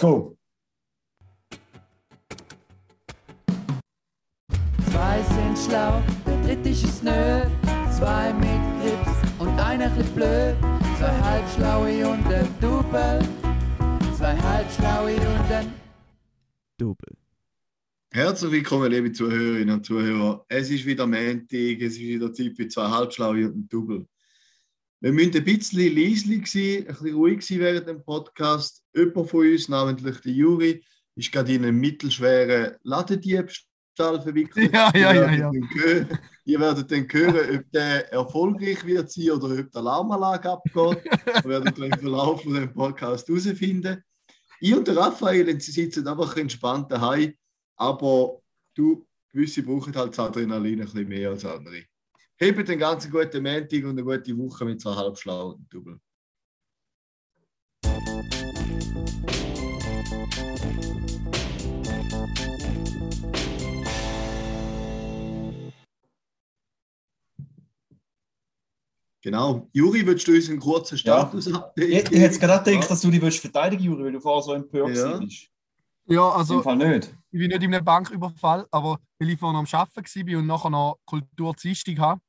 go. Zwei sind schlau, der dritte ist es nö. Zwei mit Grips und einer chli blöd. Zwei halbschlaue und ein Double. Zwei halbschlaue und ein Double. Herzlich willkommen, liebe Zuhörerinnen und Zuhörer. Es ist wieder Montag, es ist wieder Zeit für zwei Halbschlaue und ein Double. Wir müssen ein bisschen leislich sein, ein bisschen ruhig sein während dem Podcast. Jemand von uns, namentlich der Juri, ist gerade in einen mittelschweren Ladendiebstahl verwickelt. Ja, ja, Ihr ja, werdet ja. hören- Ihr werdet dann hören, ob der erfolgreich wird sein oder ob die Alarmanlage abgeht. Wir werden dann im Verlauf von dem Podcast herausfinden. Ich und der Raphael sie sitzen einfach entspannt daheim, aber du, gewisse brauchen halt das Adrenalin ein bisschen mehr als andere. Hebt den ganzen guten Montag und eine gute Woche mit zwei halbschlauen Double. Genau. Juri, würdest du uns einen kurzen Status Ich, update ich hätte jetzt gerade gedacht, dass du dich willst verteidigen Juri, weil du vorher so empört Ja. bist. Ja, Im also Fall nicht. ich bin nicht in einem Banküberfall, aber weil ich vorhin am Arbeiten war und nachher noch Kulturzistung habe,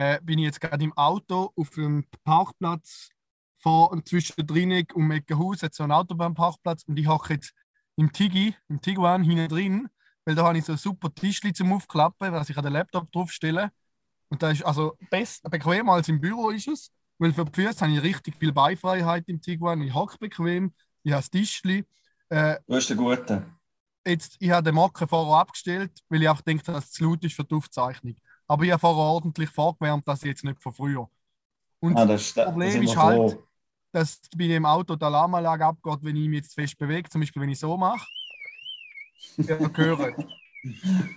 äh, bin ich jetzt gerade im Auto auf dem Parkplatz vor und zwischen Drinig und Meckenhaus hat so einen Autobahnparkplatz und ich hocke jetzt im Tigi, im Tiguan hinten drin, weil da habe ich so ein super Tischli zum Aufklappen, was ich an den Laptop draufstelle. Und da ist also best, bequemer als im Büro ist es, weil für die Füße habe ich richtig viel Beifreiheit im Tiguan. Ich hocke bequem, ich habe das Tischli. Äh, Du hast den Guten. jetzt, ich habe den Macken vorher abgestellt, weil ich auch denke, dass es zu laut ist für die Aufzeichnung. Aber ich habe vorher ordentlich vorgewärmt, dass ich jetzt nicht von früher. Und Ah, das, das, Problem da sind ist halt- froh. dass bei dem Auto die Alarmanlage abgeht, wenn ich mich jetzt fest bewege, zum Beispiel wenn ich so mache. Ja, hören.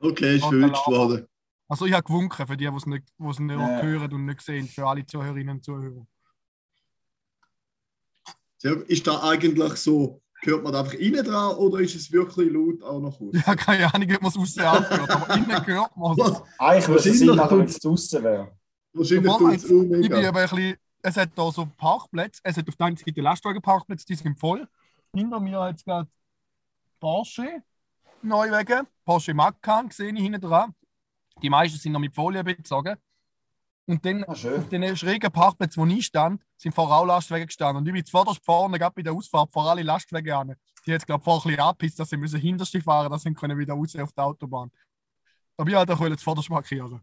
Okay, ist verwünscht worden. Also ich habe gewunken für die, die es nicht, die es nicht Ja. hören und nicht sehen, für alle Zuhörerinnen und Zuhörer. Ist da eigentlich so, hört man da einfach innen dran oder ist es wirklich laut auch noch aus? Ich habe keine Ahnung, ob man es außen anhört, aber innen hört man es. Was? Eigentlich würde es machen, wenn es draußen wäre. Wahrscheinlich tut es auch Ich bin mega. aber ein bisschen, es hat da so Parkplätze, es hat auf der einen Seite Lastwagenparkplätze, die sind voll. Hinter mir hat es gerade Porsche, Neuwagen, Porsche Macan, sehe ich hinten dran. Die meisten sind noch mit Folie bezogen. Und dann Ah, auf den schrägen Parkplätzen, wo ich stand, sind vorher auch Lastwagen gestanden. Und ich bin zuvorderst vorne, gerade bei der Ausfahrt, vor alle Lastwagen an. Die jetzt, glaube ich, vorher ein bisschen angepisst, dass sie müssen hinterste fahren, dass sie können wieder raus auf die Autobahn. Aber ich wollte halt zuvorderst markieren.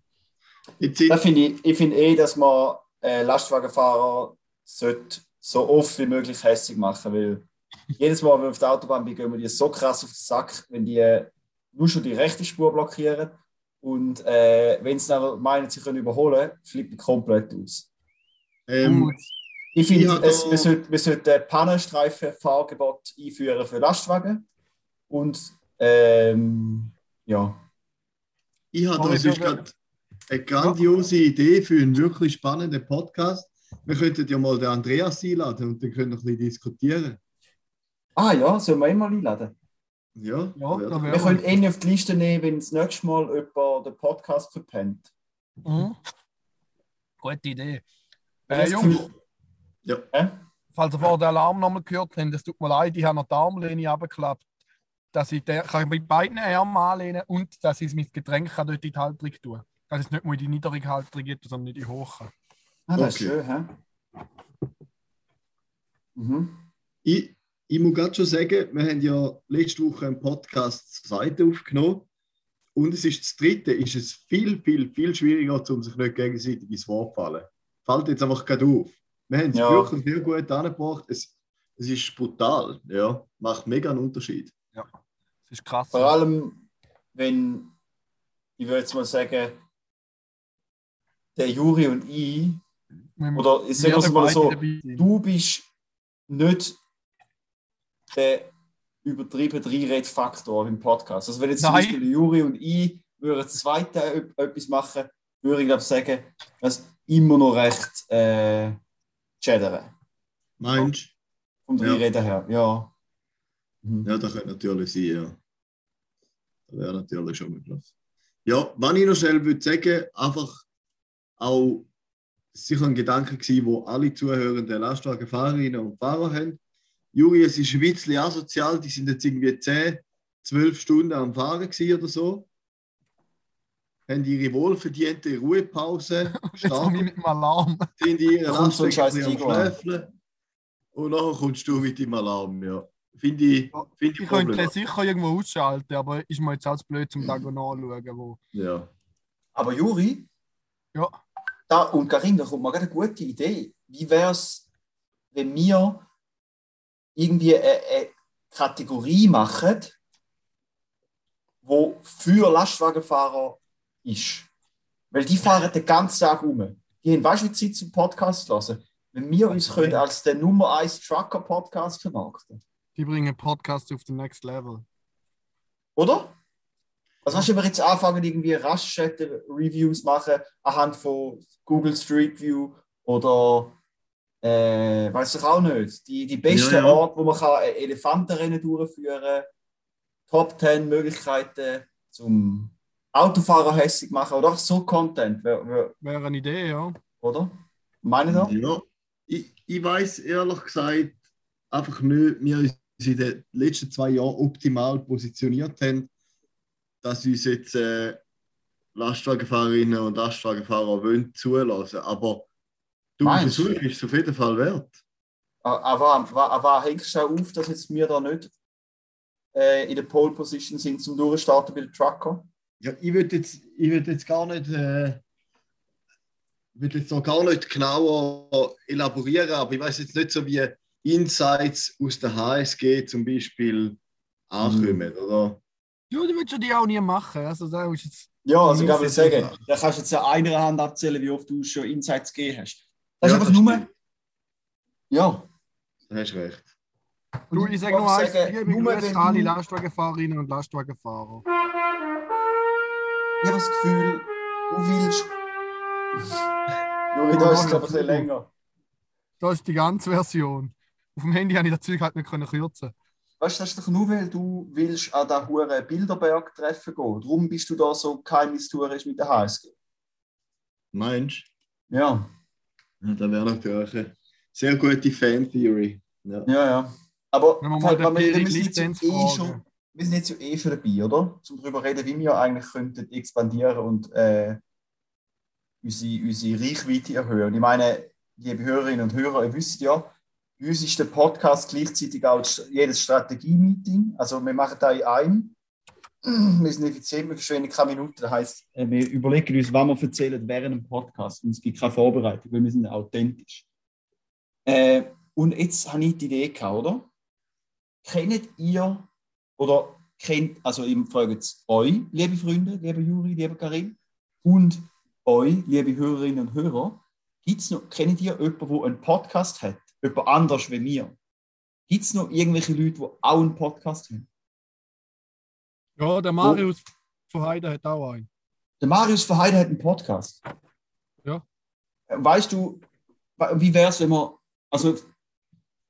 Jetzt sind- Da finde ich, ich finde eh, dass man äh, Lastwagenfahrer sollte so oft wie möglich hässlich machen, weil jedes Mal, wenn wir auf der Autobahn bin, gehen wir die so krass auf den Sack, wenn die äh, nur schon die rechte Spur blockieren und äh, wenn sie dann meinen, sie können überholen, flippen die komplett aus. ähm, Gut. Ich finde, es, wir sollten wir sollte ein Pannenstreifen-Fahrgebot einführen für Lastwagen und ähm, ja, ich habe da sonst gerade eine grandiose Idee für einen wirklich spannenden Podcast. Wir könnten ja mal den Andreas einladen und dann können wir ein bisschen diskutieren. ah ja, sollen wir ihn mal einladen? Ja, Ja, da Wir können ihn auf die Liste nehmen, wenn das nächste Mal jemand den Podcast verpennt. Mhm. Gute Idee. Ja, Äh, Jungs, ja. Hä? falls ihr vorher den Alarm nochmal gehört habt, es tut mir leid, ich habe noch die Armlehne abgeklappt, dass ich den, kann mit beiden Armen anlehnen und dass ich es mit Getränk kann dort in die Halterung tun kann. Dass ich es nicht mal in die niedrige Halterung geht, sondern in die hohe. Ah, das Okay. ist schön, hä? Mhm. Ich, ich muss gerade schon sagen, wir haben ja letzte Woche einen Podcast zur Seite aufgenommen. Und es ist das dritte, ist es viel, viel, viel schwieriger, um sich nicht gegenseitig ins Wort zu fallen. Fällt jetzt einfach gerade auf. Wir haben es Ja. wirklich sehr gut angebracht. Es, es ist brutal, ja. Macht mega einen Unterschied. Das ist krass. Vor allem, wenn, ich würde jetzt mal sagen, der Juri und ich, oder ich sage es mal so, du bist nicht der übertrieben Reinredfaktor im Podcast. Also wenn jetzt zum. Beispiel Juri und ich würden das zweite ep- etwas machen, würde ich glaube sagen, dass immer noch recht äh, chattern. Meinst Vom Ja. Reinreden her, ja. Mhm. du? Ja, das könnte natürlich sein, ja. Das wäre natürlich schon möglich. Ja, was ich noch schnell würde sagen, einfach auch sicher ein Gedanke gewesen, wo alle zuhörenden Lastwagenfahrerinnen und Fahrer haben. Juri, es ist ein bisschen asozial, die sind jetzt irgendwie 10, 12 Stunden am Fahren oder so. Haben ihre wohlverdiente Ruhepause, Jetzt komme ich mit dem Alarm. sind ein bisschen am. Schläfeln. Und nachher kommst du mit dem Alarm, ja. Finde ich, find ich Ich könnte den sicher irgendwo ausschalten, aber ist mir jetzt als blöd zum Tag nachschauen. Wo. Ja. Aber Juri, Ja, da und Karin, da kommt mir gerade eine gute Idee. Wie wäre es, wenn wir irgendwie eine, eine Kategorie machen, wo für Lastwagenfahrer ist? Weil die fahren den ganzen Tag rum. Die haben weißt du, wie Zeit zum Podcast zu hören. Wenn wir uns können als der Nummer 1 Trucker-Podcast vermarkten, die bringen Podcasts auf the next level. oder? Also, weißt du, wenn wir jetzt anfangen, irgendwie Raststätten-Reviews machen anhand von Google Street View oder äh, weiß ich auch nicht, die, die besten Ja, ja. Orte, wo man kann ein Elefantenrennen durchführen kann, Top 10 Möglichkeiten zum Autofahrer hässlich machen oder auch so Content, wär- wär- Wäre eine Idee, ja. oder? Meine da? Ja, ich, ich weiß ehrlich gesagt einfach nicht, wie wir uns in den letzten zwei Jahren optimal positioniert haben, dass uns jetzt äh, Lastwagenfahrerinnen und Lastwagenfahrer wollen zulassen. Aber du Meinst du? Versuch ist es auf jeden Fall wert. Aber, aber, aber hängst du auch auf, dass jetzt wir da nicht äh, in der Pole Position sind zum Durchstarten bei den Trucker? Ja, ich würde jetzt, ich würd jetzt gar nicht, äh, würde jetzt noch gar nicht genauer elaborieren, aber ich weiß jetzt nicht so wie Insights aus der HSG zum Beispiel ankommen, oder? Ja, die würdest du die auch nie machen. Also, da ist jetzt, Ja, also ich kann sagen, da kannst du jetzt an einer Hand abzählen, wie oft du schon Insights gegeben hast. Das Ja, ist einfach das nur. stimmt. Ja. Da hast du recht. du, ich sage nur eins: sagen, nur an alle du- Lastwagenfahrerinnen und Lastwagenfahrer. Ich habe das Gefühl, du willst. Juri, da ist es, ein bisschen länger. Das ist die ganze Version. Auf dem Handy habe ich das Zeug halt nicht können kürzen. Weißt du, das ist doch nur, weil du willst an den hohen Bilderberg-Treffen gehen. Darum bist du da so geheimnistuerisch mit der HSG. Meinst du? Ja, das wäre natürlich eine sehr gute Fan-Theory. Ja. ja, ja. Aber wir den wir, wir, sind jetzt eh schon, wir sind jetzt ja eh schon dabei, oder? Zum darüber reden, wie wir eigentlich könnten expandieren und äh, unsere, unsere Reichweite erhöhen. Und ich meine, liebe Hörerinnen und Hörer, ihr wisst ja, bei uns ist der Podcast gleichzeitig auch jedes Strategie-Meeting. Also wir machen da in einem. Wir sind effizient, wir verschwenden keine Minuten. Das heisst, äh, wir überlegen uns, was wir erzählen während dem Podcast. Und es gibt keine Vorbereitung, weil wir sind authentisch. Äh, und jetzt habe ich die Idee gehabt, oder? Kennt ihr oder kennt, also ich frage jetzt euch, liebe Freunde, liebe Juri, liebe Karin, und euch, liebe Hörerinnen und Hörer, gibt's noch, kennt ihr jemanden, der einen Podcast hat? Jemand anders wie mir? Gibt es noch irgendwelche Leute, die auch einen Podcast haben? Ja, der Marius von Heide hat auch einen. Der Marius Verheide hat einen Podcast. Ja. Weißt du, wie wäre es, wenn wir, also,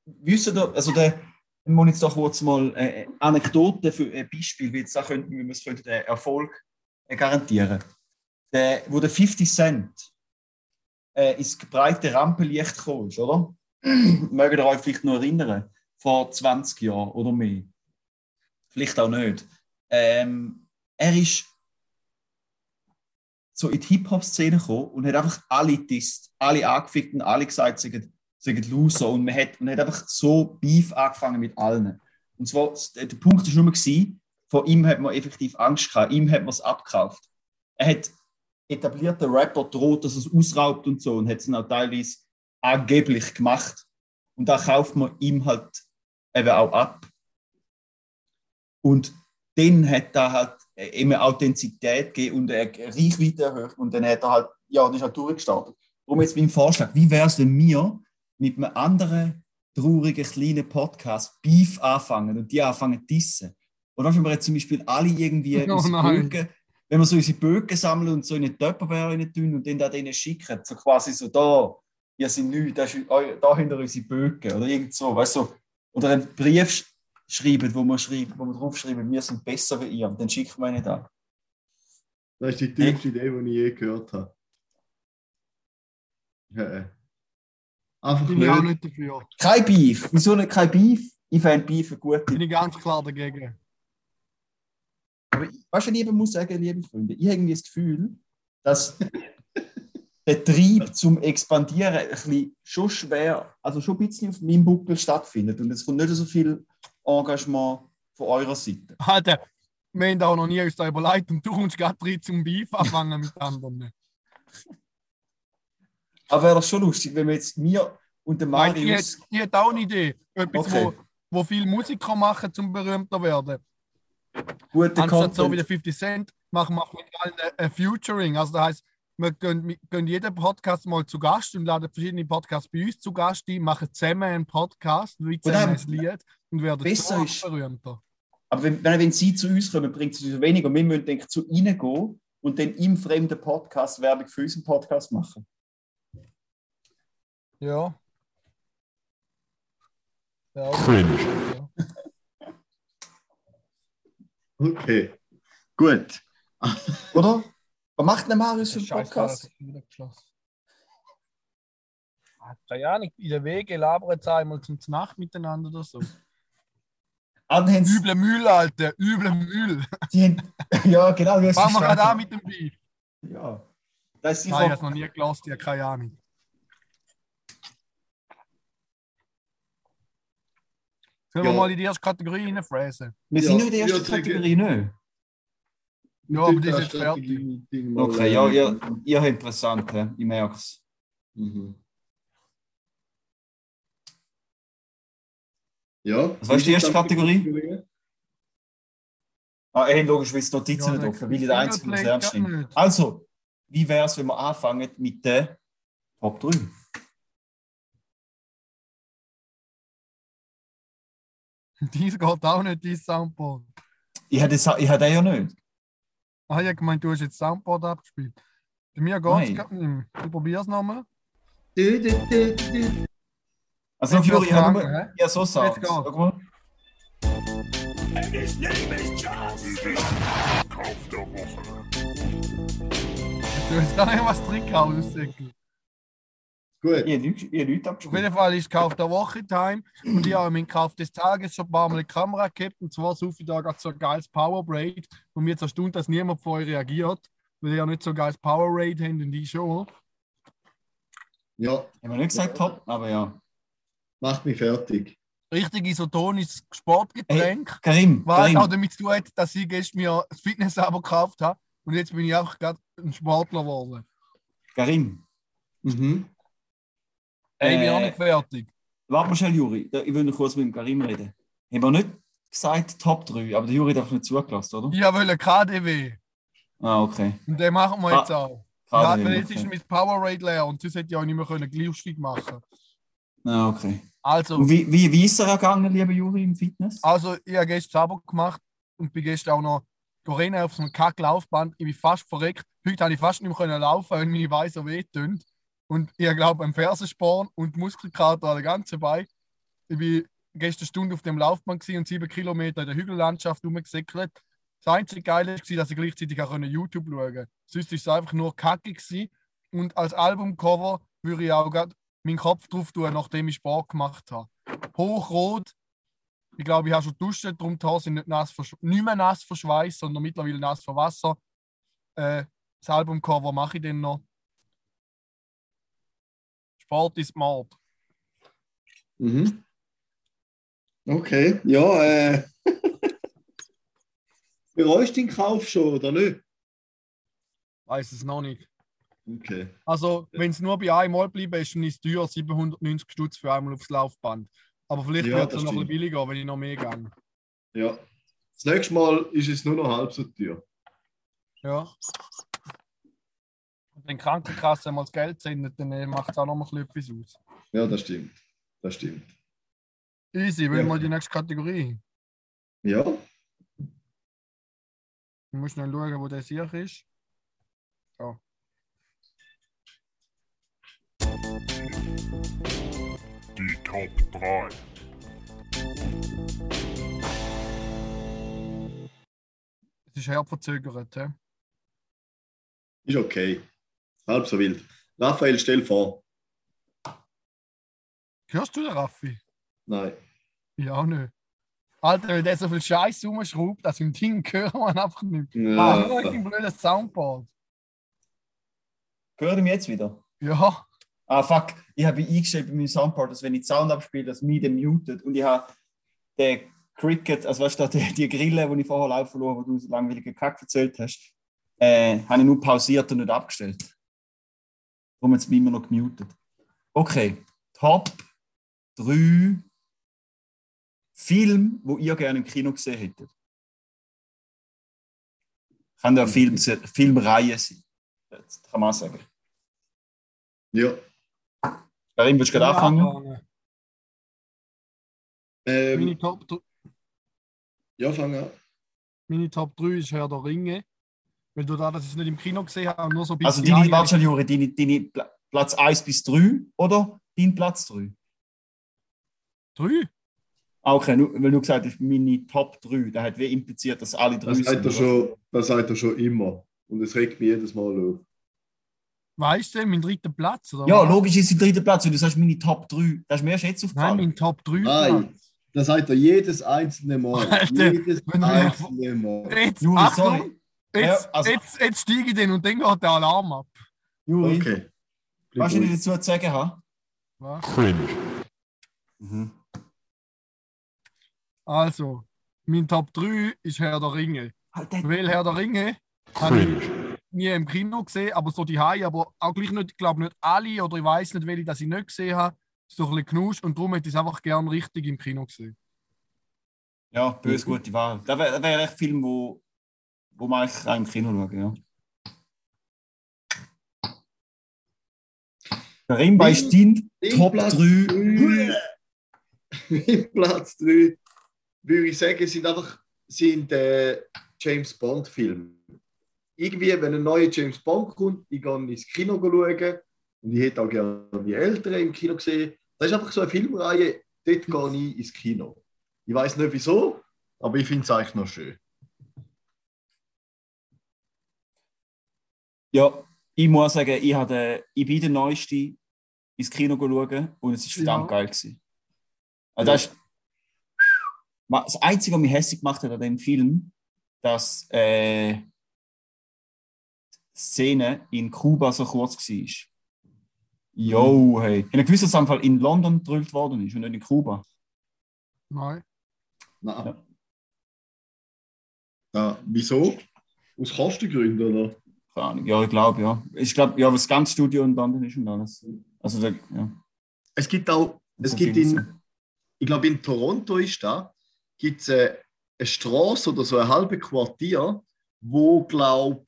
wisst ihr, also der, wir müssen jetzt doch kurz mal äh, Anekdote für ein Beispiel, wie jetzt da könnten, wie wir es könnten, den Erfolg äh, garantieren. Der, wo der 50 Cent äh, ins breite Rampenlicht gekommen ist, oder? Mögt ihr euch vielleicht noch erinnern? Vor 20 Jahren oder mehr. Vielleicht auch nicht. Ähm, er ist so in die Hip-Hop-Szene gekommen und hat einfach alle disst, alle angefickt und alle gesagt, sie sind, sind Loser. Und man hat, man hat einfach so Beef angefangen mit allen. Und zwar, der Punkt war nur, gewesen, von ihm hat man effektiv Angst gehabt, ihm hat man es abgekauft. Er hat etablierte Rapper droht, dass er es ausraubt und so und hat es dann auch teilweise angeblich gemacht. Und da kauft man ihm halt eben auch ab. Und dann hat er halt immer Authentizität gegeben und eine Reichweite erhöht und dann hat er halt, ja, das ist halt durchgestartet. Darum jetzt mein Vorschlag, wie wäre es, wenn wir mit einem anderen traurigen kleinen Podcast Beef anfangen und die anfangen zu dissen? Oder wenn wir jetzt zum Beispiel alle irgendwie Oh. Bögen, wenn wir so unsere Bögen sammeln und so in eine Tupperware rein tun und dann da denen schicken, so quasi so da, ihr seid nichts, da, ist, da hinter unsere Bögen oder irgend so, weißt du, oder einen Brief schreiben, wo man schreibt, wo man draufschreibt, wir sind besser wie ihr, dann schicken wir ihnen da. Das ist die dümmste Idee, die ich je gehört habe. Ja, äh. Einfach Bin ich auch nicht. nicht dafür. Kein Beef, wieso nicht kein Beef? Ich fände Beef eine gute. Bin ich ganz klar dagegen. Aber ich- weißt du, was ich eben muss sagen, liebe Freunde, ich habe irgendwie das Gefühl, dass der Trieb zum Expandieren ein bisschen schon schwer, also schon ein bisschen auf meinem Buckel stattfindet. Und es kommt nicht so viel Engagement von eurer Seite. Alter, wir haben auch noch nie uns da überlegt und du kommst gerade rein zum anfangen mit anderen. Aber wäre das schon lustig, wenn wir jetzt mir und der Marius. hätte- ich hätte auch eine Idee. Etwas, Okay. wo, wo viele Musiker machen, zum berühmter werden. guten Anstatt so wie der Content. 50 Cent machen wir mit allen ein- ein Futuring. Also das heißt, wir gehen, wir gehen jeden Podcast mal zu Gast und laden verschiedene Podcasts bei uns zu Gast ein, machen zusammen einen Podcast, wie zusammen ein Lied und werden besser so ist- berühmter. Aber wenn, wenn sie zu uns kommen, bringt es uns weniger. Wir müssen denke ich, zu ihnen gehen und dann im fremden Podcast Werbung für unseren Podcast machen. Ja. Ja, Cringe. ja. Okay. Gut. Oder? Was macht denn Marius für einen Podcast? Keine Ahnung, in der Wege labern jetzt einmal zum Nacht miteinander oder so. Sie- Üble Müll, Alter, üble Müll. ja, genau. du Fangen wir gerade an mit dem Beef. Ja. Das ist Nein, ich habe noch nie gelassen, ich habe keine Ahnung. Sollen wir Ja. mal in die erste Kategorie reinfräsen? Wir Ja, sind noch in der ersten sagen- Kategorie, ne? Ja, aber die ist jetzt fertig. Okay, ja, ja, ja, interessant, hä? ich merke es. Mhm. Ja. Was war die erste Kategorie? Ah, eh, logisch, weil es Notizen nicht offen, weil ich der Einzige muss ernst nehmen. Also, wie wäre es, wenn wir anfangen mit der Top 3? Dies geht auch nicht, dein Soundboard. Ich hatte, ich hatte ja nicht. Ah, ich habe gemeint, du hast jetzt Soundboard abgespielt. Bei mir geht es gerade nicht mehr. Ich probiere es nochmal. Du, du, du, du. Also, Jetzt wird's ich habe? Ja, so Sounds. geht's. Schau mal. Du hast gar nicht was das Säckel. Gut. Ich habe nichts, ich habe nichts Auf jeden Fall ist Kauf der Woche Time und ich habe meinen Kauf des Tages schon ein paar Mal in die Kamera gehabt und zwar so viel da gerade so ein geiles Power Braid und mir erstaunt, dass niemand von euch reagiert, weil ihr ja nicht so ein geiles Power Raid habt und ich schon. Ja, Ich habe nicht gesagt Top, aber ja. macht mich fertig. Richtig isotonisches Sportgetränk, Karim, was halt auch Karim, damit zu tun hat, dass ich gestern mir das Fitness-Abo gekauft habe und jetzt bin ich auch gerade ein Sportler geworden. Karim. Mhm. Ey, ich bin Äh, auch nicht fertig. Warte mal schnell, Juri. Ich will noch kurz mit dem Karim reden. Haben wir nicht gesagt Top 3, aber der Juri darf nicht zugelassen, oder? Ich wollte KDW Ah, okay. und den machen wir Ah, jetzt auch. Ja, weil jetzt ist okay. mein Power Raid leer und sonst hätte ich auch nicht mehr können Gleichstieg machen Ah, okay. Also, Und wie, wie, wie ist er gegangen, lieber Juri, im Fitness? Also, ich habe gestern Abo gemacht und bin gestern auch noch rennen auf so einem Kack-Laufband. Ich bin fast verreckt. Heute habe ich fast nicht mehr können laufen, weil meine so wehtun. Und ich glaube, ein Fersensporn und Muskelkater der ganzen Bein. Ich bin gestern eine Stunde auf dem Laufband und sieben Kilometer in der Hügellandschaft rumgesäckelt. Das einzige Geile war, dass ich gleichzeitig auch YouTube schauen konnte. Sonst war es einfach nur Kacke. Und als Albumcover würde ich auch meinen Kopf drauf tun, nachdem ich Sport gemacht habe. Hochrot, ich glaube, ich habe schon duscht, darum die Haare sind nicht, nass nicht mehr nass verschweißt, sondern mittlerweile nass vor Wasser. Äh, das Albumcover mache ich dann noch. Ist Mord. Mhm. Okay, ja, äh. Bereust du den Kauf schon, oder nicht? Weiß es noch nicht. Okay. Also, wenn es nur bei einmal bleiben ist, dann ist es teuer 790 Stutz für einmal aufs Laufband. Aber vielleicht Ja, wird es noch ein bisschen billiger, wenn ich noch mehr gehe. Ja. Das nächste Mal ist es nur noch halb so teuer. Ja. Wenn die Krankenkasse mal das Geld sendet, dann äh, macht es auch noch mal ein bisschen etwas aus. Ja, das stimmt. Das stimmt. Easy, will Ja. mal die nächste Kategorie. Ja. Ich muss schnell schauen, wo der sicher ist. So. Die Top 3. Es ist herzverzögert. He? Ist okay. Halb so wild. Raphael, stell vor. Hörst du den Raffi? Nein. Ich auch nicht. Alter, wenn der so viel Scheiß rumschraubt, dass im Ding hören man einfach nicht. Ah, Ja. nur ein blödes Soundboard. Hört ihr mich jetzt wieder? Ja, Ah, fuck. Ich habe eingestellt bei meinem Soundboard, dass wenn ich Sound abspiele, dass mich der mutet. Und ich habe den Cricket, also weißt du, die, die Grille, die ich vorher laufen lasse, wo du so langweiligen Kack erzählt hast, äh, habe ich nur pausiert und nicht abgestellt. Es mich immer noch gemutet. Okay, Top 3 Filme, wo ihr gerne im Kino gesehen hättet. Kann ja Film, Filmreihe sein. Das kann man sagen. ja. Karim, willst du gerade anfangen? anfangen. Ähm, Meine Top, dr- ja, fang an. meine Top 3 ist Herr der Ringe. Weil du da, dass ich es nicht im Kino gesehen habe, nur so ein Also bisschen. deine, warte schon, Juri, deine, deine Pla- Platz 1 bis 3 oder dein Platz 3? 3? Ah, okay, nur, weil du gesagt hast, meine Top 3, da hat wie impliziert, dass alle drei Das sagt, er oder? schon, das sagt er schon immer. Und es regt mich jedes Mal auf. Weißt du, mein dritter Platz? Oder Ja, was? logisch ist es der dritte Platz, weil du sagst, meine Top 3. Das ist mir erst jetzt Nein, aufgefallen. mein Top 3 Nein. Platz. Das sagt er jedes einzelne Mal. Alter, jedes einzelne Mal. Jetzt, Juri, Achtung, sorry. Jetzt, Ja, also- jetzt, jetzt steige ich den und dann geht der Alarm ab. Juri, Okay. was ich dazu zu sagen habe? Was? Cringe. Mhm. Also, mein Top 3 ist Herr der Ringe. Halt Weil Herr der Ringe habe ich nie im Kino gesehen, aber so die Hai, aber auch gleich nicht, ich glaube nicht alle oder ich weiß nicht, welche, dass ich nicht gesehen habe. Ist doch ein bisschen knusch und darum hätte ich es einfach gern richtig im Kino gesehen. Ja, böse gute Wahl. Das wäre wär echt ein Film, wo, wo man eigentlich auch im Kino schauen ja. Karim, was ist dein Top Platz 3? drei- Mein Platz 3 würde ich sagen, sind einfach sind, äh, James Bond-Filme. Irgendwie, wenn ein neuer James Bond kommt, ich gehe ins Kino schauen und ich hätte auch gerne die Älteren im Kino gesehen. Das ist einfach so eine Filmreihe, dort gehe ich ins Kino. Ich weiß nicht wieso, aber ich finde es eigentlich noch schön. Ja, ich muss sagen, ich, hatte, ich bin der Neueste ins Kino schauen und es war verdammt Ja. geil. Gewesen. Also das, ist, das Einzige, was mich hässlich gemacht hat an dem Film, dass äh, die Szene in Kuba so kurz war. Jo, hey. Ich habe gewusst, dass es einfach in London gedrückt worden ist und nicht in Kuba. Nein. Nein. Ja. Ah, wieso? Aus Kostengründen, oder? Keine Ahnung. Ja, ich glaube, ja. Ich glaube, ja, das ganze Studio in London ist und alles. Also, da, ja. Es gibt auch, es gibt in, so. ich glaube in Toronto ist da, gibt es eine, eine Straße oder so ein halbes Quartier, wo glaube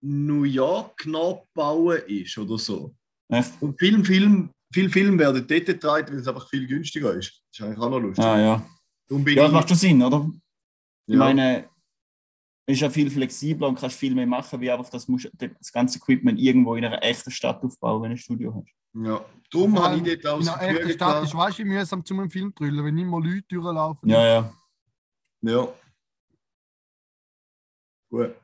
New York nachbauen ist oder so. Echt? Und viel Film, viel Film werden dort getragen, weil es einfach viel günstiger ist. Das ist eigentlich auch noch lustig. Ah, ja. Ja, das macht schon Sinn, oder? Ich ja, meine, ist ja viel flexibler und kannst viel mehr machen, wie einfach das, musst, das ganze Equipment irgendwo in einer echten Stadt aufbauen, wenn du ein Studio hast. ja. Darum habe ich dort auch In das einer echten Stadt ist, weißt du, wie mühsam zu einem Film drüllen, wenn immer Leute durchlaufen. Ja, ja. Ja. Gut.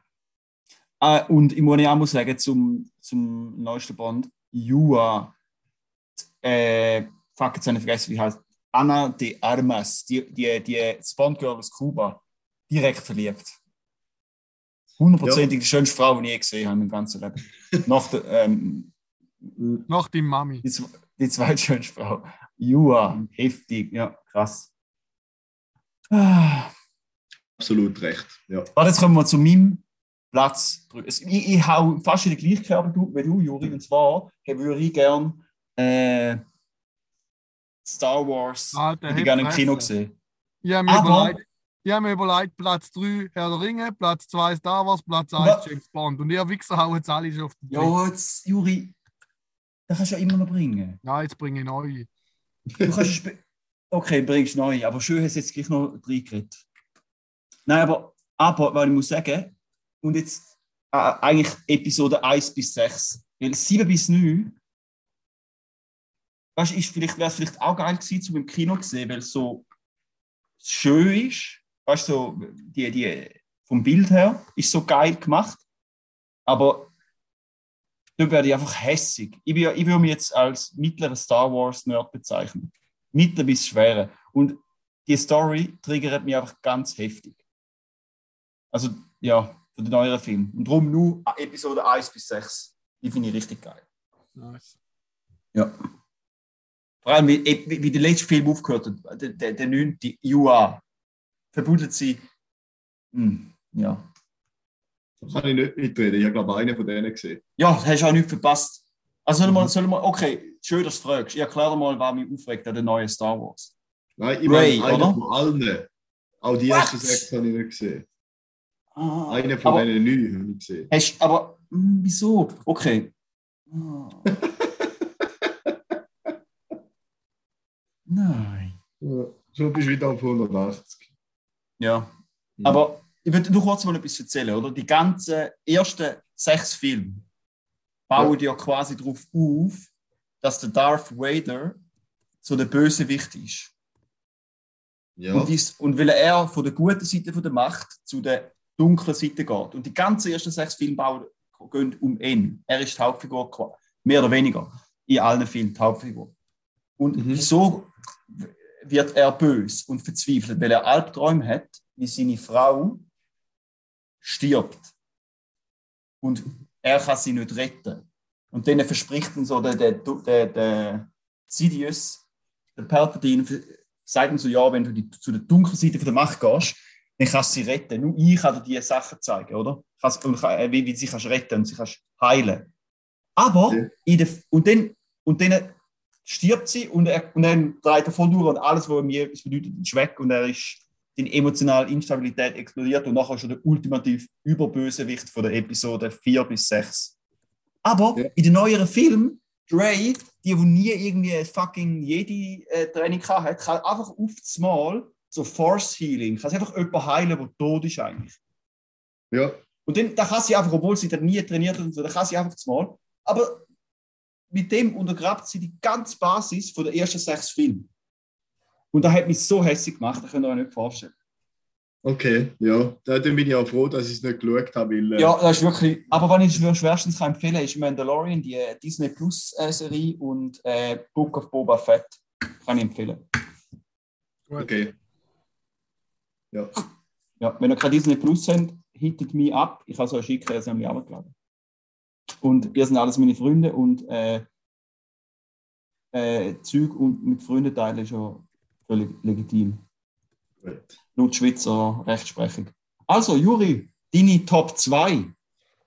Ah, und ich muss ja auch sagen, zum, zum neuesten Bond, Jua, äh, fuck, jetzt habe ich vergessen, wie heißt Anna de Armas, die, die, die das Bond-Girl aus Kuba, direkt verliebt. Hundertprozentig die schönste Frau, die ich je gesehen habe im ganzen Leben. Nach der, ähm, Nach dem Mami. die, die zweitschönste Frau. Jua, heftig, ja, krass. Ah. Absolut recht. Ja. Warte, jetzt kommen wir zu meinem Platz. Ich, ich hau fast in die gleiche Kerbe wie du, Juri. Und zwar würde ich gerne äh, Star Wars hätte ich gerne im. Kino gesehen. Habe mir, Aber- ich hab mir überlegt, Platz 3 Herr der Ringe, Platz 2 Star Wars, Platz 1 Aber- James Bond. Und ihr Wichser hauen jetzt alle schon auf den. Ja, jetzt, Juri, das kannst du ja immer noch bringen. Ja, jetzt bringe ich neue. Du kannst okay, bringst neu, aber schön hast du jetzt gleich noch reingeredet. Nein, aber, aber weil ich muss sagen, und jetzt äh, eigentlich Episode 1 bis 6, weil 7 bis 9, weißt, ist vielleicht, wäre es vielleicht auch geil gewesen, zum im Kino zu sehen, weil es so schön ist, weißt du, so, die, die, vom Bild her ist so geil gemacht, aber da werde ich einfach hässig. Ich, bin, ich würde mich jetzt als mittlerer Star Wars Nerd bezeichnen. Mittler bis schwere. Und die Story triggert mich einfach ganz heftig. Also, ja, für den neueren Film. Und darum nur Episode 1 bis 6. Die finde ich richtig geil. Nice. Ja. Vor allem, wie, wie, wie der letzte Film aufgehört hat, der, der, der 9. UA. Verbuddelt sie. Hm, ja. Da kann ich nicht mitreden. Ich habe, glaube einen von denen gesehen. Ja, hast du auch nichts verpasst. Also, sollen Mhm. wir, sollen wir, okay, schön, dass du fragst. Ich erkläre mal, was mich aufregt an den neuen Star Wars. Nein, ich Ray, meine, oder? von allen. Auch die ersten sechs habe ich nicht gesehen. Ah, Einer von aber, denen neun habe ich gesehen. hast, aber hm, wieso? Okay. Ah. Nein. Ja, so bist du wieder auf 180. Ja. Mhm. Aber ich würde nur kurz mal etwas erzählen, oder? Die ganzen ersten sechs Filme bauen ja quasi darauf auf, dass der Darth Vader so der Bösewicht ist. Ja, Und, dies, und weil er von der guten Seite von der Macht zu der dunklen Seite geht. Und die ganzen ersten sechs Filme bauen, gehen um ihn. Er ist die Hauptfigur, mehr oder weniger, in allen Filmen die Hauptfigur. Und Mhm. wieso wird er böse und verzweifelt? Weil er Albträume hat, wie seine Frau stirbt. Und er kann sie nicht retten. Und dann verspricht ihm so der, der, der, der Sidious, der Palpatine, sagt ihm so, ja, wenn du die, zu der dunklen Seite der Macht gehst, dann kannst du sie retten. Nur ich kann dir diese Sachen zeigen, oder? Und, kann- äh, wie, wie sie kannst retten und sie kannst heilen. Aber, Ja. in der, und, dann, und dann stirbt sie und, er, und dann dreht er voll durch und alles, was mir etwas bedeutet, ist weg und er ist die emotionale Instabilität explodiert und nachher schon der ultimativ Überbösewicht von der Episode 4 bis 6. Aber Ja. in den neueren Filmen, Dre, die, die nie irgendwie fucking Jedi-Training hat, kann einfach auf das Mal so Force Healing, kann sie einfach jemanden heilen, der tot ist eigentlich. ja. Und dann, da kann sie einfach, obwohl sie dann nie trainiert hat so, da kann sie einfach das Mal. Aber mit dem untergrabt sie die ganze Basis von der ersten sechs Filme. Und das hat mich so hässlich gemacht, das könnt ihr euch nicht vorstellen. Okay, ja. Da dann bin ich auch froh, dass ich es nicht geschaut habe, weil äh, Ja, das ist wirklich. Aber wenn ich es schwerstens kann empfehlen kann, ist Mandalorian, die äh, Disney Plus äh, Serie und äh, Book of Boba Fett. Kann ich empfehlen. Okay. Ja, Ja, wenn ihr kein Disney Plus habt, hittet mich ab. Ich kann es euch schicken, sie haben mich abgeladen. Und ihr sind alles meine Freunde und äh, äh, Zeug und mit Freunden teilen ist ja völlig legitim. gut. Laut Schweizer Rechtsprechung. Also, Juri, deine Top 2.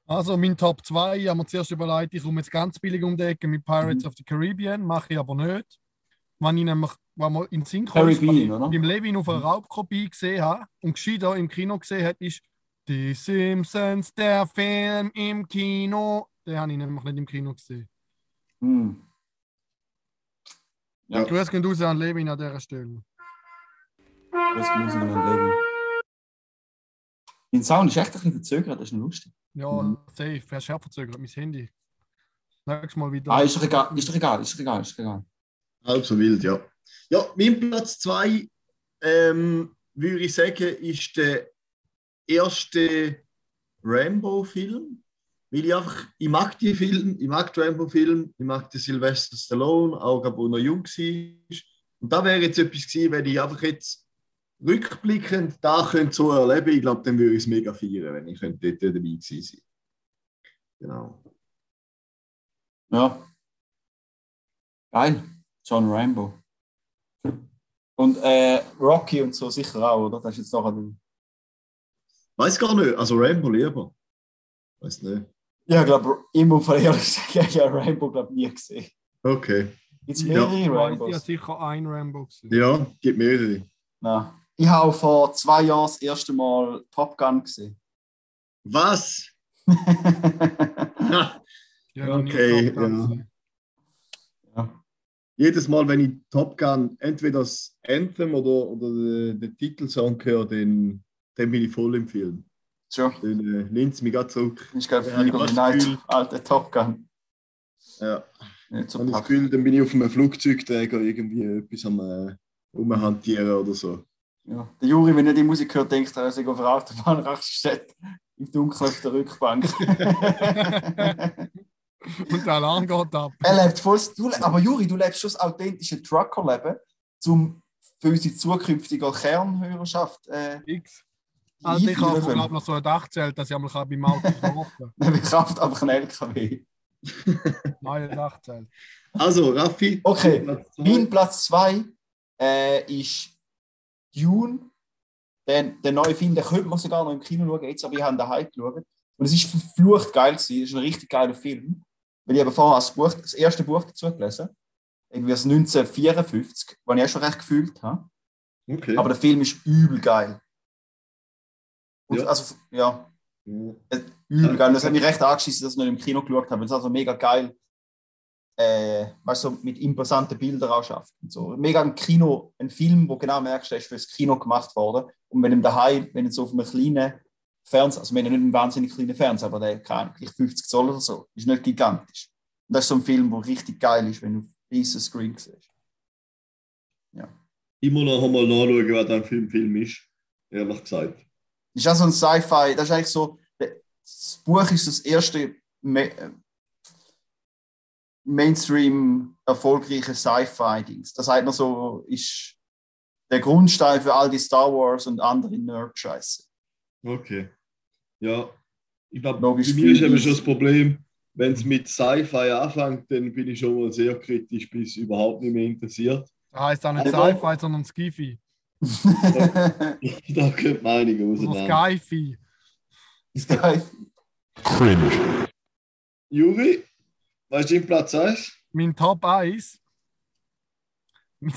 Also, mein Top 2, ich habe mir zuerst überlegt, ich komme jetzt ganz billig um die Ecke mit Pirates Mhm. of the Caribbean, mache ich aber nicht. Wenn ich nämlich, wenn man in Sinn kommt, beim Levin auf einer. Raubkopie gesehen habe und gescheiter im Kino gesehen hat, ist Die Simpsons, der Film im Kino. Den habe ich nämlich nicht im Kino gesehen. Hm. Ja. Grüß gehen raus an Levin an dieser Stelle. Das muss ich noch leben. Dein Sound ist echt ein bisschen verzögert, das ist noch lustig. Ja, Mhm. safe. Hast du verzögert, mein Handy. Nächstes Mal wieder. Ah, ist doch egal, ist doch egal, ist doch egal, ist doch egal. Halb so wild, ja. Ja, mein Platz 2, ähm, würde ich sagen, ist der erste Rambo-Film. Weil ich einfach, ich mag die Film, ich mag den Rambo-Film, ich mag den Sylvester Stallone, auch als er noch jung war. Und da wäre jetzt etwas gewesen, wenn ich einfach jetzt rückblickend da könnte so erleben, ich glaube, dann würde ich es mega feiern, wenn ich könnte dort dabei gewesen sein. Genau. Ja. Geil. John Rambo. Und äh, Rocky und so sicher auch, oder? Das ist jetzt noch ein. Weiß gar nicht, also Rambo lieber. Weiß nicht. Ja, ich glaube, im Unfall ehrlich gesagt, ich habe Rambo glaube nie gesehen. Okay. Gibt es Ja. mehrere Ich habe Rambos? sicher ein Rambo gesehen. Ja, gibt mehrere. Nein. Ich habe vor zwei Jahren das erste Mal Top Gun gesehen. Was? Ich nie Okay, ja. ja. Jedes Mal, wenn ich Top Gun entweder das Anthem oder, oder den, den Titelsong höre, dann, dann bin ich voll im Film. Schon. Dann äh, nimmt es mich gerade zurück. Ich glaube, Flieger Night, Gefühl- alter Top Gun. Ja, Nicht so das. Gefühl, dann bin ich auf einem Flugzeugträger irgendwie etwas am äh, rumhantieren oder so. Ja. Der Juri, wenn er die Musik hört, denkt er, er sei auf der Autobahn Raststätte im Dunkeln auf der Rückbank. Und der Alarm geht ab. er lebt voll. Du, aber Juri, du lebst schon das authentische Trucker-Leben, zum für unsere zukünftige Kernhörerschaft äh, X. Alter, ich habe glaube noch so ein Dachzelt, dass ich einmal beim Auto kaufen Wir kaufen einfach einen LKW. kann. Neue Dachzelt. Also, Raffi. Okay, Platz. Mein Platz 2 äh, ist Dune. Den, den neuen Film, den könnte man sogar noch im Kino schauen, jetzt, aber ich habe daheim geschaut. Und es ist verflucht geil gewesen. Es ist ein richtig geiler Film. Weil ich habe vorher das, Buch, das erste Buch dazu gelesen. Irgendwie aus 1954, was ich auch schon recht gefühlt habe. Okay. Aber der Film ist übel geil. Und Ja. Also, ja, Ja. übel geil. Das hat mich recht angeschissen, dass ich noch im Kino geschaut habe. weil Es also mega geil, äh, weißt du, so mit imposanten Bildern auch schafft. So. Mega ein Kino, ein Film, wo genau merkst, der ist fürs Kino gemacht worden. Und wenn du daheim, wenn du so auf einem kleinen Fernseher, also wir haben ja nicht einen wahnsinnig kleinen Fernseher, aber der kann vielleicht 50 Zoll oder so, ist nicht gigantisch. Und das ist so ein Film, der richtig geil ist, wenn du auf riesen Screen siehst. Immer noch einmal nachschauen, was ein Film, Film ist. Ehrlich gesagt. Das ist auch so ein Sci-Fi, das ist eigentlich so, das Buch ist das erste Ma Mainstream erfolgreiche Sci-Fi-Dings. Das heißt noch so, ist der Grundstein für all die Star Wars und andere Nerd-Scheiße. Okay. Ja. Ich glaube, bei mir ist eben schon das Problem, wenn es mit Sci-Fi anfängt, dann bin ich schon mal sehr kritisch bis überhaupt nicht mehr interessiert. Das heisst auch nicht Also- Sci-Fi, sondern Skifi. Da könnte Meinungen Oder auseinander. Skyfi. Geil. Cringe. Juri, was ist dein Platz 1? Mein Top 1.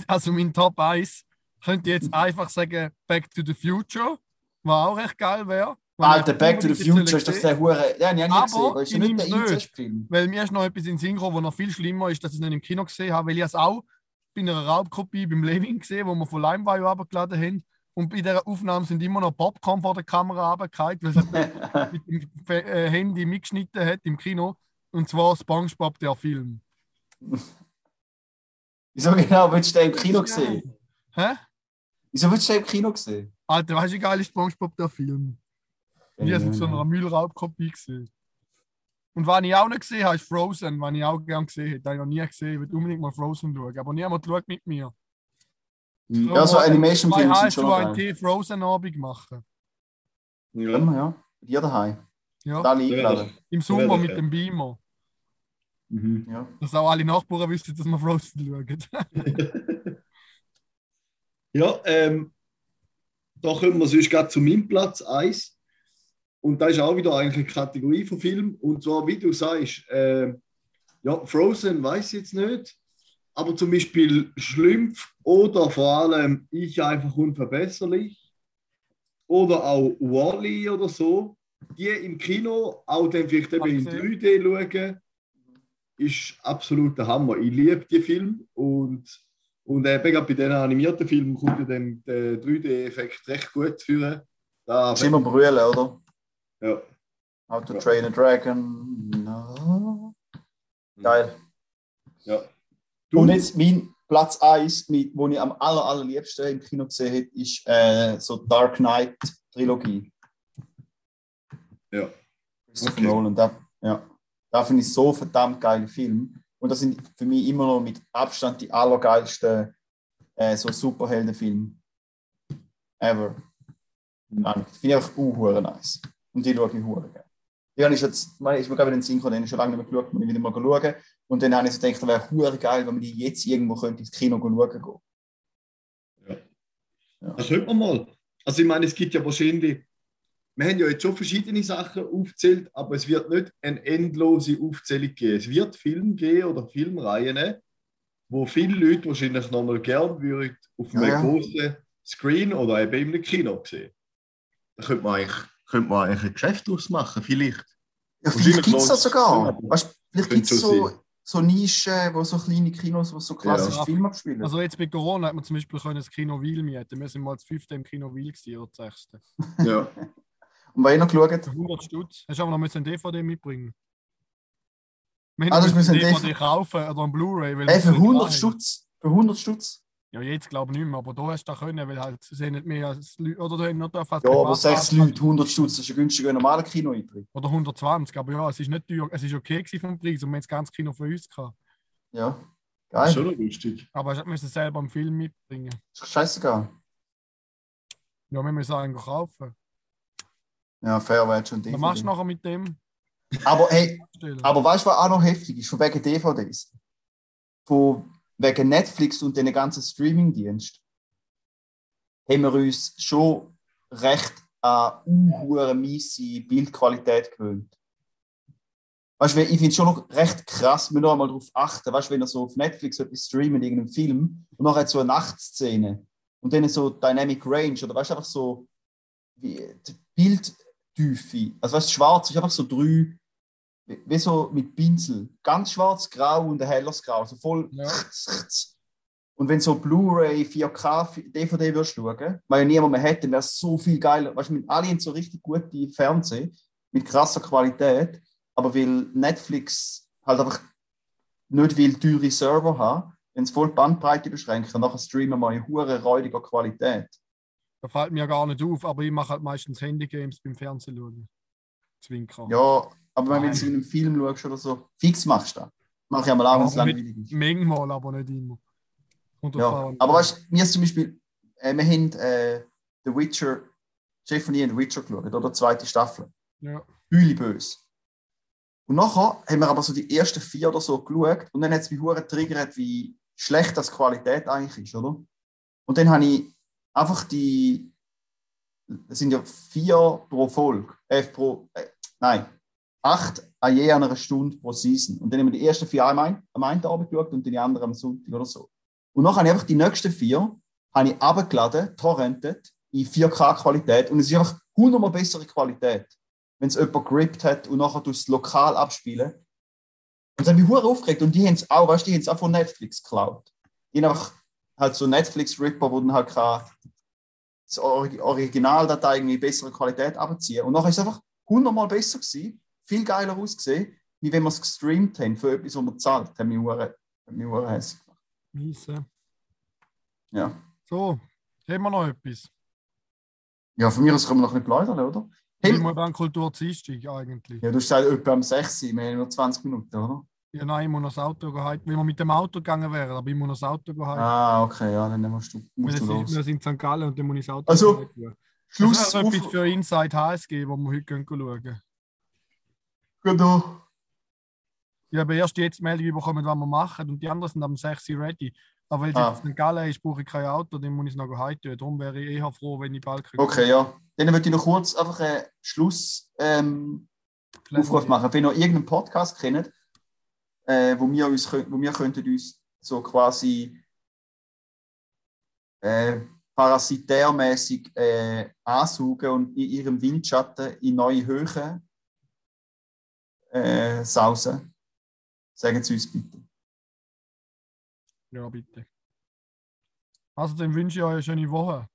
Also mein Top 1 könnte ich jetzt einfach sagen Back to the Future, was auch recht geil wäre. Alter, Back to the Future ist doch der Hure. Habe ich Aber gesehen. aber Ist ja ich nicht der. Inzestfilm. Weil mir ist noch etwas in gekommen, was noch viel schlimmer ist, dass ich es nicht im Kino gesehen habe, weil ich es auch bei einer Raubkopie beim Levin gesehen, wo wir von LimeWire abgeladen haben. Und bei dieser Aufnahme sind immer noch Popcorn vor der Kamera runtergefallen, weil es mit dem äh, Handy mitgeschnitten hat im Kino. Und zwar SpongeBob, der Film. Wieso genau willst du den im Kino sehen? Hä? Wieso willst du den im Kino sehen? Alter, weißt du, wie geil ist SpongeBob, der Film? Wie es auf so einer Müllraubkopie gesehen. Und was ich auch nicht gesehen habe, ist Frozen, was ich auch gerne gesehen hätte. Habe ich noch nie gesehen. Ich will unbedingt mal Frozen schauen. Aber niemand schaut mit mir. Ja, so Animation-Filme sind schon geil. T Frozen-Abend machen. Ja. Ja. Bei dir daheim. Ja, Alle eingeladen. im Sommer Ja, mit dem Beamer. Mhm. Ja. Dass auch alle Nachbarn wissen, dass wir Frozen schauen. Ja, ähm, da kommen wir sonst gerade zu meinem Platz 1. Und da ist auch wieder eigentlich eine Kategorie von Film. Und zwar, wie du sagst, äh, ja, Frozen weiß ich jetzt nicht. Aber zum Beispiel Schlümpf oder vor allem Ich einfach unverbesserlich. Oder auch Wally oder so. Die im Kino auch dann vielleicht eben in gesehen. 3D schauen, ist absolut der Hammer. Ich liebe die Film und und eben bei diesen animierten Filmen kommt ja dann der 3D-Effekt recht gut führen. Da, Das ist immer brüllen, oder? Ja. How to Train a Dragon. No. Geil. ja. Du, Und jetzt mein Platz 1, mit, wo ich am aller, allerliebsten im Kino gesehen habe, ist äh, so Dark Knight Trilogie. Ja. Christopher Okay. Nolan. Da, ja. da finde ich so verdammt geile Film. Und das sind für mich immer noch mit Abstand die allergeilsten äh, so Superheldenfilme ever. Ja, Finde ich einfach uh, nice. Und die schaue ich hure gerne. Die habe ich jetzt, ich meine, ich in den Sinn gekommen, den ich schon lange nicht mehr geschaut, muss ich wieder mal schauen. Und dann habe ich so gedacht, das wäre hure geil, wenn man die jetzt irgendwo könnte ins Kino schauen gehen. das könnte man mal. Also ich meine, es gibt ja wahrscheinlich, wir haben ja jetzt schon verschiedene Sachen aufgezählt, aber es wird nicht eine endlose Aufzählung geben. Es wird Filme geben oder Filmreihen, wo viele Leute wahrscheinlich nochmal gern würden auf einem Ja, ja. großen Screen oder eben einem Kino sehen. Da könnte man eigentlich, könnte man eigentlich ein Geschäft ausmachen, vielleicht. Ja, vielleicht gibt es das sogar. Weißt, vielleicht gibt es so, so Nischen, wo so kleine Kinos, wo so klassische Ja. Filme abspielen. Also jetzt bei Corona hat man zum Beispiel können das Kino Wil mieten. Wir sind mal das fünfte im Kino gewesen, oder das sechste. Ja. Und wer noch geschaut? Für 100 Stutz. Hast du aber noch müssen ein DVD mitbringen. Wir Ah, das müssen ein ein DVD kaufen oder ein Blu-ray. Ey, für sind 100 klein. Stutz. Für 100 Stutz. Ja, jetzt glaube ich nicht mehr, aber da hast du da können, weil halt sie sind nicht mehr als Leute, oder du hast noch da fast Ja, aber privat sechs angefangen. Leute, 100 Stutz, das ist ein günstiger normaler Kinoeintritt. Oder 120, aber ja, es ist nicht teuer, es ist okay gewesen vom Preis und wir haben das ganze Kino für uns gehabt. Ja. Geil. Schon noch lustig. Aber ich müssen selber einen Film mitbringen. Ist doch scheißegal. Ja, wir müssen einen kaufen. Ja, fair wäre schon Was machst DVD. du nachher mit dem? Aber hey, aber weißt du, was auch noch heftig ist? Von wegen DVDs. Von wegen Netflix und den ganzen Streamingdienst haben wir uns schon recht an unhure miese Bildqualität gewöhnt. Weißt du, ich finde es schon noch recht krass, wir noch einmal darauf achten, weißt du, wenn ihr so auf Netflix etwas streamt, irgendeinen Film, und nachher so eine Nachtszene und dann so Dynamic Range, oder weißt du, einfach so wie die Bildtiefe, also weißt du, schwarz ist einfach so drei, wie, so mit Pinsel, ganz schwarz, grau und ein helles Grau, so voll. Ja. Und wenn so Blu-ray, 4K, DVD würdest schauen, weil ja niemand mehr hätte, wäre es so viel geiler. Weißt du, mit alle haben so richtig gute Fernsehen, mit krasser Qualität, aber weil Netflix halt einfach nicht will teure Server haben, wenn es voll die Bandbreite beschränkt, dann nachher streamen wir in hure räudiger Qualität. Da fällt mir ja gar nicht auf, aber ich mache halt meistens Handygames beim Fernsehen schauen. Zwinker. Ja, aber wenn Nein. du in einem Film schaust oder so, fix machst du das. Mach ich Aber mit- langweilig ist. Manchmal, aber nicht immer. Ja, aber weißt du, wir zum Beispiel, äh, wir haben äh, The Witcher, Chef und ich haben The Witcher geschaut, oder? Zweite Staffel. Ja. Hüli böse. Und nachher haben wir aber so die ersten vier oder so geschaut und dann hat es mich hure triggert, wie schlecht das Qualität eigentlich ist, oder? Und dann habe ich einfach die, es sind ja vier pro Folge, äh, pro, äh, nein, acht an je einer Stunde pro Season. Und dann haben wir die ersten vier am einen, am einen Abend geschaut und die anderen am Sonntag oder so. Und dann habe ich einfach die nächsten vier habe ich abgeladen, torrentet, in 4K-Qualität und es ist einfach hundertmal bessere Qualität, wenn es jemand gerippt hat und nachher durchs Lokal abspielen. Und das hat mich hure aufgeregt und die haben es auch, weißt du, die haben es auch von Netflix geklaut. Haben einfach halt so Netflix-Ripper, wo dann halt kann das Orig- Originaldatei irgendwie bessere Qualität abziehen. Und nachher ist es einfach hundertmal besser gewesen, viel geiler ausgesehen, wie wenn wir es gestreamt haben für etwas, was wir zahlt. Hat mich hure, hat mich hure hässlich gemacht. Miese. Ja. So, haben wir noch etwas? Ja, von mir aus können wir noch nicht plaudern, oder? Hey, wir dann Kultur Dienstag eigentlich? ja, du hast gesagt, etwa um 6 Uhr, wir haben nur 20 Minuten, oder? Ja, nein, ich muss noch das Auto gehen. Wenn wir mit dem Auto gegangen wären, aber ich muss noch das Auto gehen. Ah, okay, ja, dann musst du, wir, musst du sind, los. wir sind in St. Gallen und dann muss ich das Auto Also, gehen. Schluss, Das wäre etwas für Inside HSG, wo wir heute gehen schauen. Genau. Ich habe erst jetzt die Meldung bekommen, was wir machen und die anderen sind am 6 Uhr ready. Aber weil es Ah. jetzt in. Gallen ist, brauche ich kein Auto, dann muss ich es noch tun. Darum wäre ich eher froh, wenn ich bald kriege. Okay, ja. Dann würde ich noch kurz einfach einen Schluss ähm, Aufruf machen. Wenn ihr irgendeinen Podcast kennt, äh, wo wir uns wo wir könnten uns so quasi äh, parasitärmäßig äh, ansaugen und in ihrem Windschatten in neue Höhen äh, sausen, sagen Sie uns bitte. Ja, bitte. Also, dann wünsche ich euch eine schöne Woche.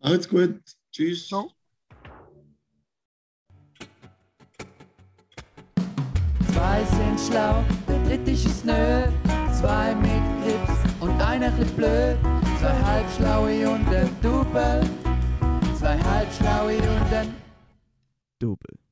Alles gut. Tschüss. Ciao. Zwei sind schlau, der dritte ist nö. Zwei mit Grips und einer chli blöd. Zwei halbschlaue und ein Double. Zwei halbschlaue und ein Double.